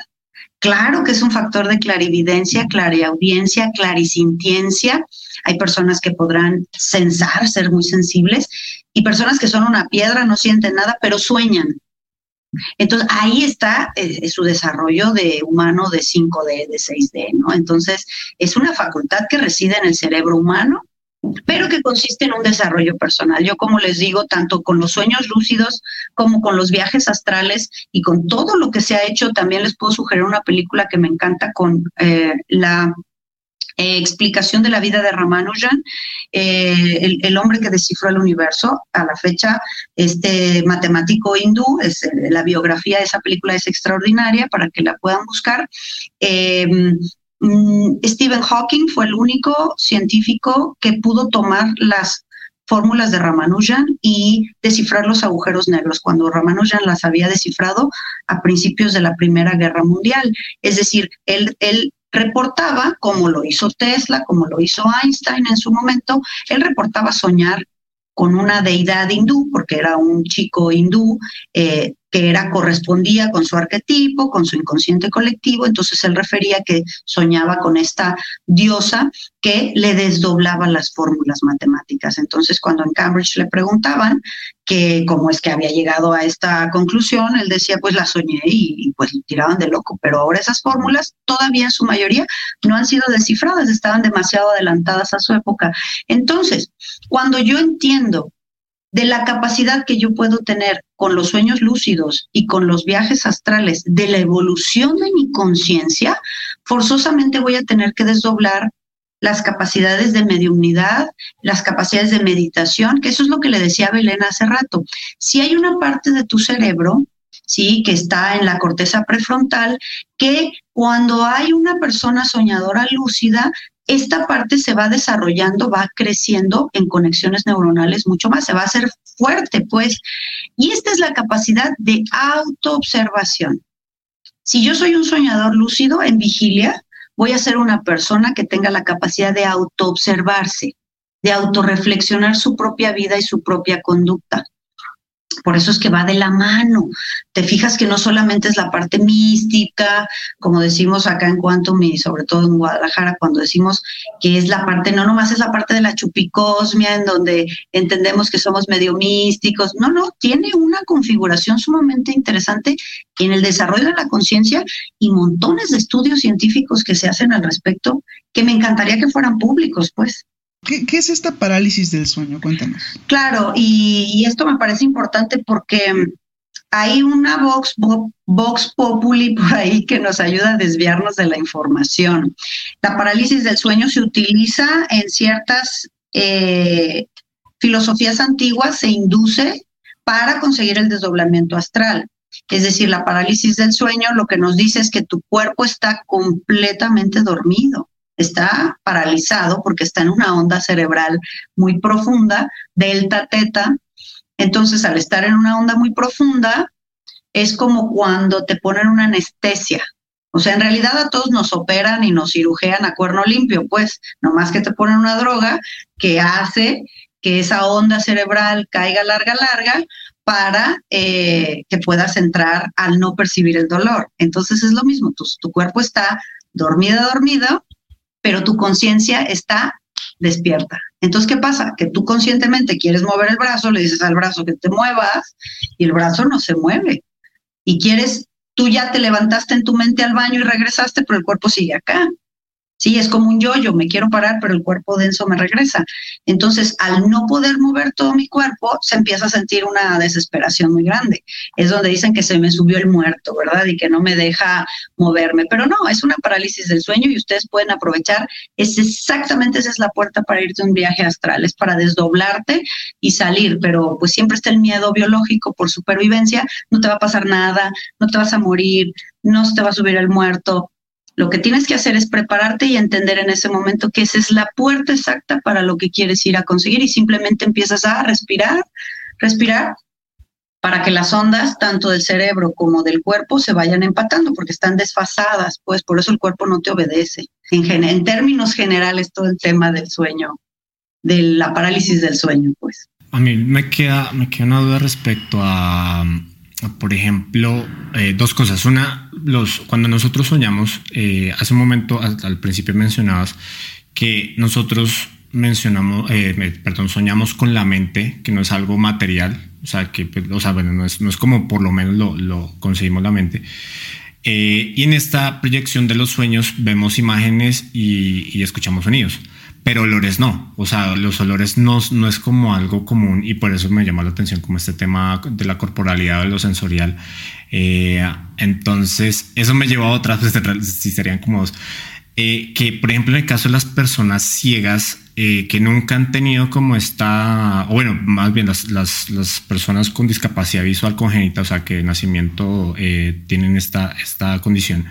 claro que es un factor de clarividencia, clariaudiencia, clarisintiencia. Hay personas que podrán sensar, ser muy sensibles, y personas que son una piedra, no sienten nada, pero sueñan. Entonces ahí está eh, su desarrollo de humano de 5D, de 6D, ¿no? Entonces es una facultad que reside en el cerebro humano, pero que consiste en un desarrollo personal. Yo como les digo, tanto con los sueños lúcidos como con los viajes astrales y con todo lo que se ha hecho, también les puedo sugerir una película que me encanta con eh, la eh, explicación de la vida de Ramanujan, eh, el, hombre que descifró el universo. A la fecha, este matemático hindú, es, eh, la biografía de esa película es extraordinaria para que la puedan buscar. Mm, Stephen Hawking fue el único científico que pudo tomar las fórmulas de Ramanujan y descifrar los agujeros negros, cuando Ramanujan las había descifrado a principios de la Primera Guerra Mundial. Es decir, él, reportaba, como lo hizo Tesla, como lo hizo Einstein en su momento, él reportaba soñar con una deidad hindú, porque era un chico hindú eh, que era correspondía con su arquetipo, con su inconsciente colectivo, entonces él refería que soñaba con esta diosa que le desdoblaba las fórmulas matemáticas. Entonces, cuando en Cambridge le preguntaban que cómo es que había llegado a esta conclusión, él decía, pues la soñé y, y pues tiraban de loco, pero ahora esas fórmulas todavía en su mayoría no han sido descifradas, estaban demasiado adelantadas a su época. Entonces, cuando yo entiendo de la capacidad que yo puedo tener con los sueños lúcidos y con los viajes astrales, de la evolución de mi conciencia, forzosamente voy a tener que desdoblar las capacidades de mediunidad, las capacidades de meditación, que eso es lo que le decía Belén hace rato. Si hay una parte de tu cerebro, sí, que está en la corteza prefrontal, que cuando hay una persona soñadora lúcida, esta parte se va desarrollando, va creciendo en conexiones neuronales mucho más, se va a hacer fuerte, pues. Y esta es la capacidad de autoobservación. Si yo soy un soñador lúcido en vigilia, voy a ser una persona que tenga la capacidad de autoobservarse, de autorreflexionar su propia vida y su propia conducta. Por eso es que va de la mano. Te fijas que no solamente es la parte mística, como decimos acá en Quantum y sobre todo en Guadalajara, cuando decimos que es la parte, no nomás es la parte de la chupicosmia, en donde entendemos que somos medio místicos. No, no, tiene una configuración sumamente interesante en el desarrollo de la conciencia y montones de estudios científicos que se hacen al respecto, que me encantaría que fueran públicos, pues. ¿Qué, es esta parálisis del sueño? Cuéntanos. Claro, y, esto me parece importante porque hay una Vox, Populi por ahí que nos ayuda a desviarnos de la información. La parálisis del sueño se utiliza en ciertas eh, filosofías antiguas, se induce para conseguir el desdoblamiento astral. Es decir, la parálisis del sueño lo que nos dice es que tu cuerpo está completamente dormido está paralizado porque está en una onda cerebral muy profunda, delta, teta. Entonces, al estar en una onda muy profunda, es como cuando te ponen una anestesia. O sea, en realidad a todos nos operan y nos cirujean a cuerno limpio, pues, nomás que te ponen una droga que hace que esa onda cerebral caiga larga, larga, para eh, que puedas entrar al no percibir el dolor. Entonces es lo mismo, tu, tu cuerpo está dormido, dormido, pero tu conciencia está despierta. Entonces, ¿qué pasa? Que tú conscientemente quieres mover el brazo, le dices al brazo que te muevas y el brazo no se mueve. Y quieres, tú ya te levantaste en tu mente al baño y regresaste, pero el cuerpo sigue acá. Sí, es como un yo-yo, me quiero parar, pero el cuerpo denso me regresa. Entonces, al no poder mover todo mi cuerpo, se empieza a sentir una desesperación muy grande. Es donde dicen que se me subió el muerto, ¿verdad? Y que no me deja moverme. Pero no, es una parálisis del sueño y ustedes pueden aprovechar. Es exactamente esa es la puerta para irte a un viaje astral, es para desdoblarte y salir. Pero pues siempre está el miedo biológico por supervivencia. No te va a pasar nada, no te vas a morir, no se te va a subir el muerto lo que tienes que hacer es prepararte y entender en ese momento que esa es la puerta exacta para lo que quieres ir a conseguir y simplemente empiezas a respirar, respirar para que las ondas, tanto del cerebro como del cuerpo, se vayan empatando, porque están desfasadas, pues por eso el cuerpo no te obedece. En, términos generales, todo el tema del sueño, de la parálisis del sueño, pues. A mí me queda, me queda una duda respecto a, por ejemplo, eh, dos cosas. Una, los, cuando nosotros soñamos, eh, hace un momento, al, principio mencionabas que nosotros mencionamos, eh, perdón, soñamos con la mente, que no es algo material, o sea, que, pues, o sea, bueno, no es, no es como por lo menos lo, lo conseguimos la mente. y en esta proyección de los sueños vemos imágenes y, y escuchamos sonidos pero olores no. O sea, los olores no, no es como algo común y por eso me llama la atención como este tema de la corporalidad, de lo sensorial. Eh, entonces, eso me lleva a otras, si serían como dos. Eh, que por ejemplo en el caso de las personas ciegas eh, que nunca han tenido como esta, o bueno, más bien las, las, las personas con discapacidad visual congénita, o sea que de nacimiento tienen esta, esta condición,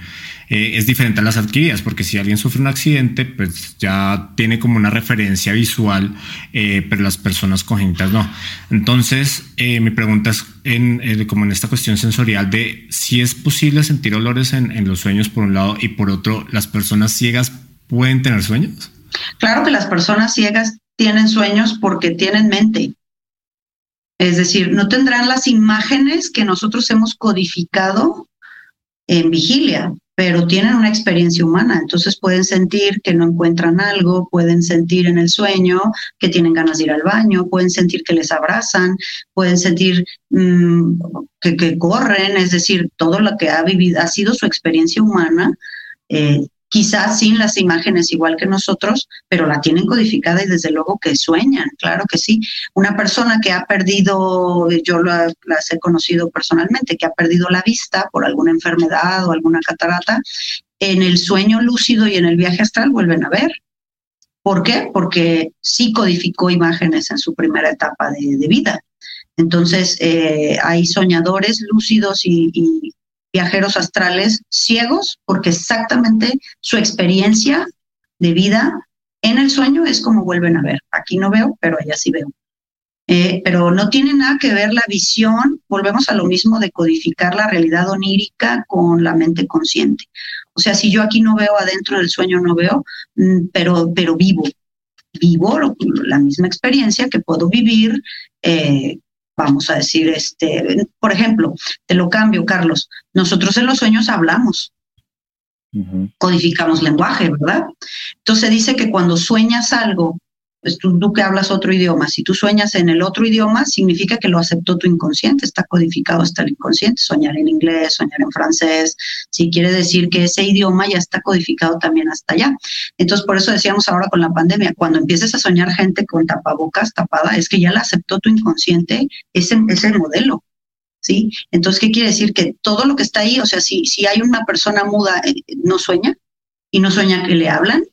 eh, es diferente a las adquiridas, porque si alguien sufre un accidente, pues ya tiene como una referencia visual, eh, pero las personas congénitas no. Entonces, eh, mi pregunta es en, como en esta cuestión sensorial de si es posible sentir olores en, en los sueños por un lado y por otro, ¿las personas ciegas pueden tener sueños? Claro que las personas ciegas tienen sueños porque tienen mente. Es decir, no tendrán las imágenes que nosotros hemos codificado en vigilia pero tienen una experiencia humana, entonces pueden sentir que no encuentran algo, pueden sentir en el sueño que tienen ganas de ir al baño, pueden sentir que les abrazan, pueden sentir mm, que, corren, es decir, todo lo que ha vivido, ha sido su experiencia humana, eh, quizás sin las imágenes igual que nosotros, pero la tienen codificada y desde luego que sueñan, claro que sí. Una persona que ha perdido, yo las, he conocido personalmente, que ha perdido la vista por alguna enfermedad o alguna catarata, en el sueño lúcido y en el viaje astral vuelven a ver. ¿Por qué? Porque sí codificó imágenes en su primera etapa de, vida. Entonces, eh, hay soñadores lúcidos y viajeros astrales ciegos porque exactamente su experiencia de vida en el sueño es como vuelven a ver. Aquí no veo, pero allá sí veo. Eh, pero no tiene nada que ver la visión, volvemos a lo mismo de codificar la realidad onírica con la mente consciente. O sea, si yo aquí no veo adentro del sueño, no veo, mm, pero, pero vivo, vivo la misma experiencia que puedo vivir eh, vamos a decir, este, por ejemplo, te lo cambio, Carlos, nosotros en los sueños hablamos, codificamos lenguaje, ¿verdad? Entonces dice que cuando sueñas algo pues tú, que hablas otro idioma, si tú sueñas en el otro idioma, significa que lo aceptó tu inconsciente, está codificado hasta el inconsciente, soñar en inglés, soñar en francés, si quiere decir que ese idioma ya está codificado también hasta allá. Entonces, por eso decíamos ahora con la pandemia, cuando empieces a soñar gente con tapabocas tapada, es que ya la aceptó tu inconsciente ese, ese modelo. ¿Sí? Entonces, ¿qué quiere decir? Que todo lo que está ahí, o sea, si, si hay una persona muda, eh, no sueña y no sueña que le hablan,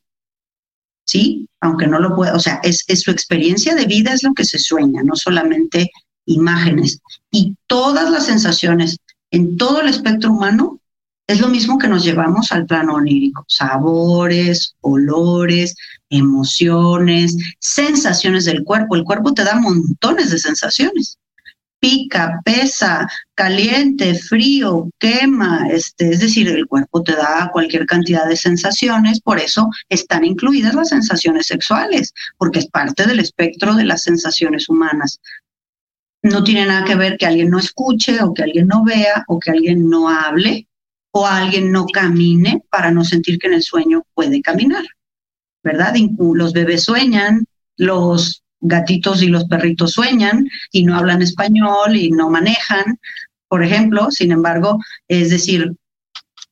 ¿sí? Aunque no lo pueda, o sea, es, su experiencia de vida es lo que se sueña, no solamente imágenes. Y todas las sensaciones en todo el espectro humano es lo mismo que nos llevamos al plano onírico. Sabores, olores, emociones, sensaciones del cuerpo. El cuerpo te da montones de sensaciones pica, pesa, caliente, frío, quema, este, es decir, el cuerpo te da cualquier cantidad de sensaciones, por eso están incluidas las sensaciones sexuales, porque es parte del espectro de las sensaciones humanas. No tiene nada que ver que alguien no escuche o que alguien no vea o que alguien no hable o alguien no camine para no sentir que en el sueño puede caminar, ¿verdad? Los bebés sueñan, los gatitos y los perritos sueñan y no hablan español y no manejan, por ejemplo. Sin embargo, es decir,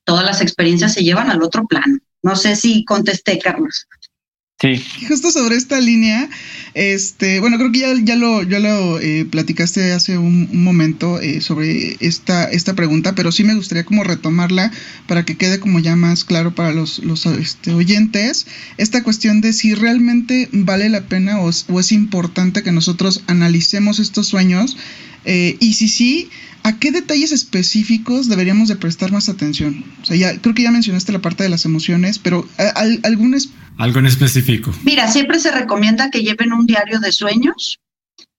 todas las experiencias se llevan al otro plano. No sé si contesté, Carlos. Sí. Justo sobre esta línea, este, bueno, creo que ya, ya lo, ya lo eh, platicaste hace un, momento eh, sobre esta, esta pregunta, pero sí me gustaría como retomarla para que quede como ya más claro para los, los este, oyentes esta cuestión de si realmente vale la pena o, o es importante que nosotros analicemos estos sueños eh, y si sí, ¿A qué detalles específicos deberíamos de prestar más atención? O sea, ya creo que ya mencionaste la parte de las emociones, pero ¿al, algún algo en específico. Mira, siempre se recomienda que lleven un diario de sueños,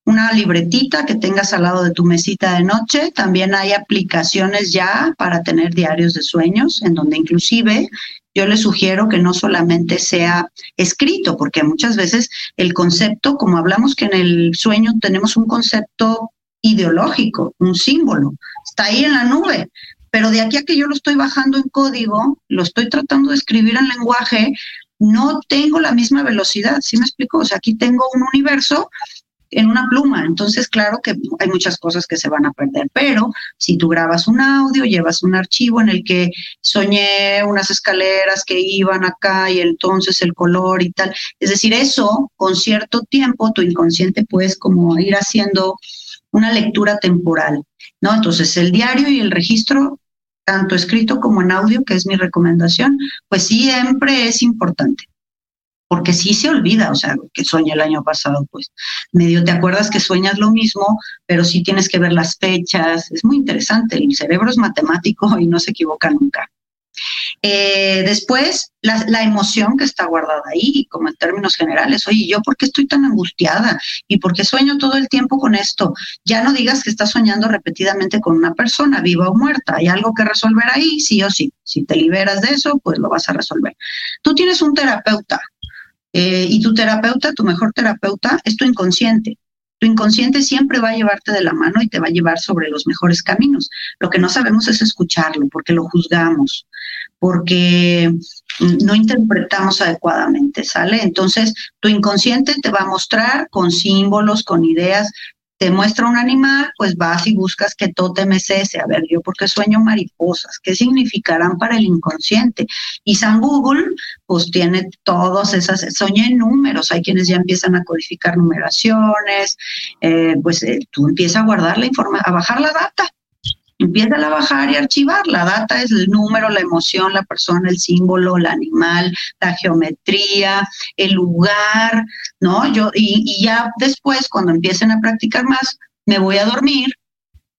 una libretita que tengas al lado de tu mesita de noche. También hay aplicaciones ya para tener diarios de sueños, en donde inclusive yo les sugiero que no solamente sea escrito, porque muchas veces el concepto, como hablamos que en el sueño tenemos un concepto ideológico, un símbolo, está ahí en la nube, pero de aquí a que yo lo estoy bajando en código, lo estoy tratando de escribir en lenguaje, no tengo la misma velocidad, ¿sí me explico? O sea, aquí tengo un universo en una pluma. Entonces, claro que hay muchas cosas que se van a perder, pero si tú grabas un audio, llevas un archivo en el que soñé unas escaleras que iban acá y entonces el color y tal, es decir, eso con cierto tiempo tu inconsciente puedes como ir haciendo una lectura temporal, ¿no? Entonces, el diario y el registro tanto escrito como en audio, que es mi recomendación, pues siempre es importante porque sí se olvida, o sea, que sueña el año pasado, pues medio te acuerdas que sueñas lo mismo, pero sí tienes que ver las fechas, es muy interesante, el cerebro es matemático y no se equivoca nunca. Eh, después, la, emoción que está guardada ahí, como en términos generales, oye, ¿yo por qué estoy tan angustiada? ¿Y por qué sueño todo el tiempo con esto? Ya no digas que estás soñando repetidamente con una persona, viva o muerta. Hay algo que resolver ahí, sí o sí. Si te liberas de eso, pues lo vas a resolver. Tú tienes un terapeuta, eh, y tu terapeuta, tu mejor terapeuta, es tu inconsciente. Tu inconsciente siempre va a llevarte de la mano y te va a llevar sobre los mejores caminos. Lo que no sabemos es escucharlo, porque lo juzgamos, porque no interpretamos adecuadamente, ¿sale? Entonces, tu inconsciente te va a mostrar con símbolos, con ideas, te muestra un animal, pues vas y buscas que tótem es ese. A ver, yo porque sueño mariposas, ¿qué significarán para el inconsciente? Y San Google, pues tiene todas esas, soñé números, hay quienes ya empiezan a codificar numeraciones, eh, pues eh, tú empiezas a guardar la información, a bajar la data empieza a bajar y archivar. La data es el número, la emoción, la persona, el símbolo, el animal, la geometría, el lugar, ¿no? Yo, y, y ya después, cuando empiecen a practicar más, me voy a dormir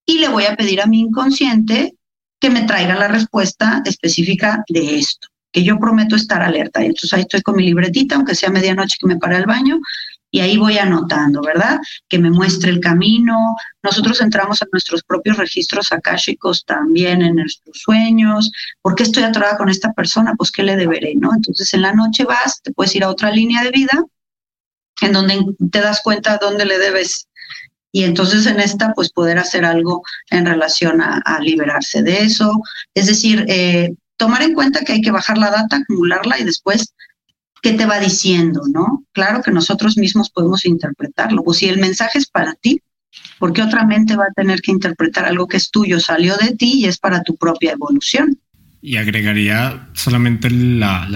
y le voy a pedir a mi inconsciente que me traiga la respuesta específica de esto, que yo prometo estar alerta. Entonces ahí estoy con mi libretita, aunque sea medianoche que me pare al baño, y ahí voy anotando, ¿verdad? Que me muestre el camino. Nosotros entramos a nuestros propios registros akáshicos también en nuestros sueños. ¿Por qué estoy atorada con esta persona? Pues qué le deberé, ¿no? Entonces en la noche vas, te puedes ir a otra línea de vida en donde te das cuenta dónde le debes y entonces en esta pues poder hacer algo en relación a, liberarse de eso. Es decir, eh, tomar en cuenta que hay que bajar la data, acumularla y después qué te va diciendo, ¿no? Claro que nosotros mismos podemos interpretarlo. Pues si el mensaje es para ti, ¿por qué otra mente va a tener que interpretar algo que es tuyo, salió de ti y es para tu propia evolución? Y agregaría solamente la,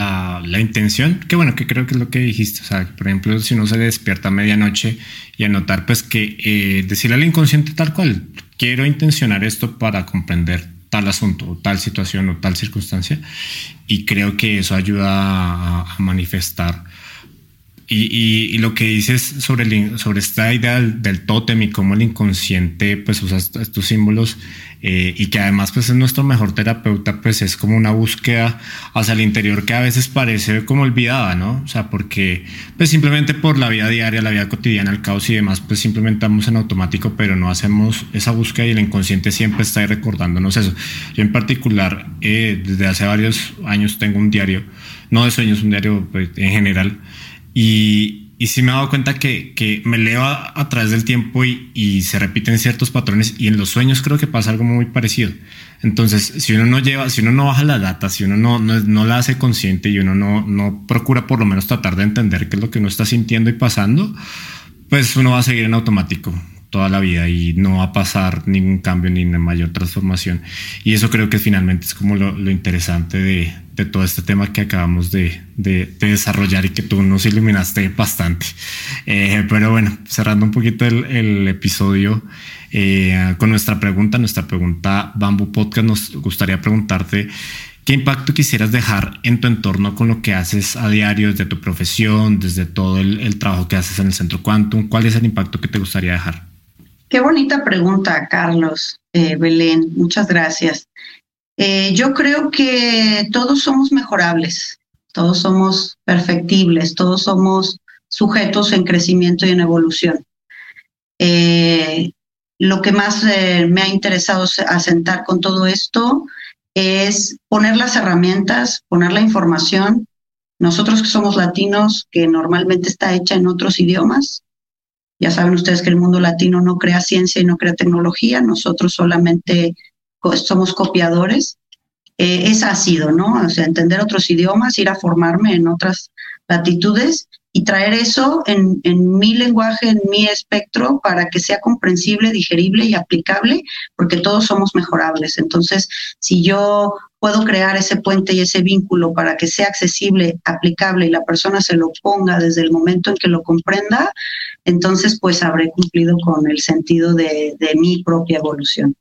la, intención, que bueno, que creo que es lo que dijiste. O sea, por ejemplo, si uno se despierta a medianoche y anotar, pues que eh, decirle al inconsciente tal cual, quiero intencionar esto para comprender tal asunto o tal situación o tal circunstancia y creo que eso ayuda a, manifestar y, lo que dices sobre, sobre esta idea del, del, tótem y cómo el inconsciente pues usa estos símbolos eh, y que además pues es nuestro mejor terapeuta, pues es como una búsqueda hacia el interior que a veces parece como olvidada, ¿no? O sea, porque pues simplemente por la vida diaria, la vida cotidiana, el caos y demás, pues simplemente estamos en automático, pero no hacemos esa búsqueda y el inconsciente siempre está ahí recordándonos eso. Yo en particular, eh, desde hace varios años tengo un diario, no de sueños, un diario pues, en general, y, y sí me he dado cuenta que, me leo a, través del tiempo y, y, se repiten ciertos patrones y en los sueños creo que pasa algo muy parecido. Entonces, si uno no lleva, si uno no baja la data, si uno no, no, no la hace consciente y uno no, no procura por lo menos tratar de entender qué es lo que uno está sintiendo y pasando, pues uno va a seguir en automático toda la vida y no va a pasar ningún cambio ni una mayor transformación. Y eso creo que finalmente es como lo, lo interesante de, de, todo este tema que acabamos de, de, desarrollar y que tú nos iluminaste bastante. Eh, pero bueno, cerrando un poquito el, el episodio eh, con nuestra pregunta, nuestra pregunta Bamboo Podcast, nos gustaría preguntarte ¿Qué impacto quisieras dejar en tu entorno con lo que haces a diario, desde tu profesión, desde todo el, el trabajo que haces en el Centro Quantum? ¿Cuál es el impacto que te gustaría dejar? Qué bonita pregunta, Carlos, eh, Belén. Muchas gracias. Eh, yo creo que todos somos mejorables, todos somos perfectibles, todos somos sujetos en crecimiento y en evolución. Eh, lo que más me ha interesado asentar con todo esto es poner las herramientas, poner la información. Nosotros que somos latinos, que normalmente está hecha en otros idiomas, ya saben ustedes que el mundo latino no crea ciencia y no crea tecnología, nosotros solamente somos copiadores. Eh, esa ha sido, ¿no? O sea, entender otros idiomas, ir a formarme en otras latitudes y traer eso en, en, mi lenguaje, en mi espectro, para que sea comprensible, digerible y aplicable, porque todos somos mejorables. Entonces, si yo puedo crear ese puente y ese vínculo para que sea accesible, aplicable y la persona se lo ponga desde el momento en que lo comprenda, entonces pues habré cumplido con el sentido de, de mi propia evolución.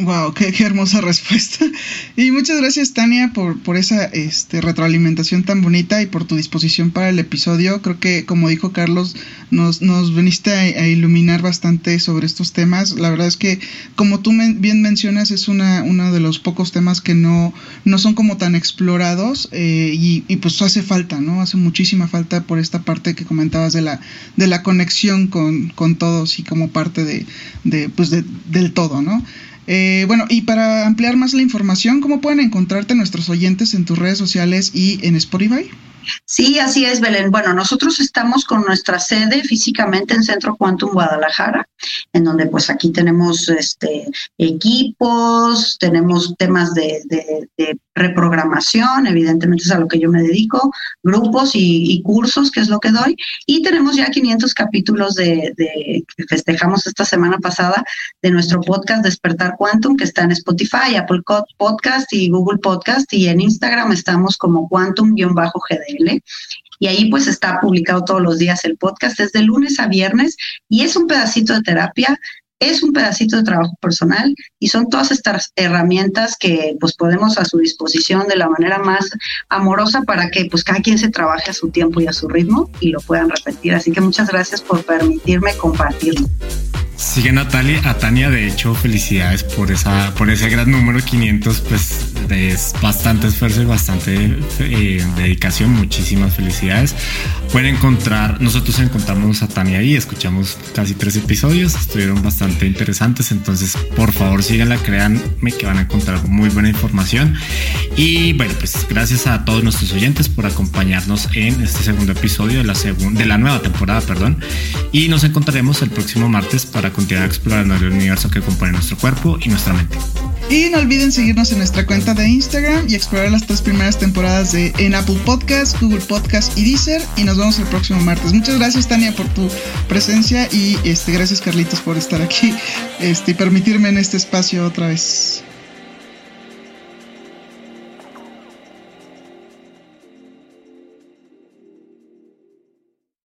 Wow, qué, hermosa respuesta. Y muchas gracias, Tania, por, por esa este, retroalimentación tan bonita y por tu disposición para el episodio. Creo que, como dijo Carlos, nos, nos viniste a, iluminar bastante sobre estos temas. La verdad es que, como tú bien mencionas, es una, uno de los pocos temas que no, no son como tan explorados eh, y, y, pues hace falta, ¿no? Hace muchísima falta por esta parte que comentabas de la, de la conexión con, con todos y como parte de, de pues de, del todo, ¿no? Eh, bueno, y para ampliar más la información, ¿cómo pueden encontrarte nuestros oyentes en tus redes sociales y en Spotify? Sí, así es, Belén. Bueno, nosotros estamos con nuestra sede físicamente en Centro Quantum Guadalajara, en donde pues aquí tenemos este, equipos, tenemos temas de, reprogramación, evidentemente es a lo que yo me dedico, grupos y, cursos, que es lo que doy, y tenemos ya 500 capítulos de, que festejamos esta semana pasada de nuestro podcast Despertar Quantum, que está en Spotify, Apple Podcast y Google Podcast, y en Instagram estamos como Quantum-GD. Y ahí pues está publicado todos los días el podcast, desde lunes a viernes, y es un pedacito de terapia, es un pedacito de trabajo personal y son todas estas herramientas que pues podemos a su disposición de la manera más amorosa para que pues cada quien se trabaje a su tiempo y a su ritmo y lo puedan repetir. Así que muchas gracias por permitirme compartirlo. Sigue Natalia, a Tania, de hecho, felicidades por esa, por ese gran número 500, pues es bastante esfuerzo y bastante eh, dedicación, muchísimas felicidades. Pueden encontrar, nosotros encontramos a Tania ahí, escuchamos casi tres episodios, estuvieron bastante interesantes, entonces por favor síganla, créanme que van a encontrar muy buena información. Y bueno, pues gracias a todos nuestros oyentes por acompañarnos en este segundo episodio de la, de la nueva temporada, perdón, y nos encontraremos el próximo martes para continuar explorando el universo que compone nuestro cuerpo y nuestra mente. Y no olviden seguirnos en nuestra cuenta de Instagram y explorar las tres primeras temporadas de en Apple Podcast, Google Podcast y Deezer. Y nos vemos el próximo martes. Muchas gracias, Tania, por tu presencia y este, gracias, Carlitos, por estar aquí este, permitirme en este espacio otra vez.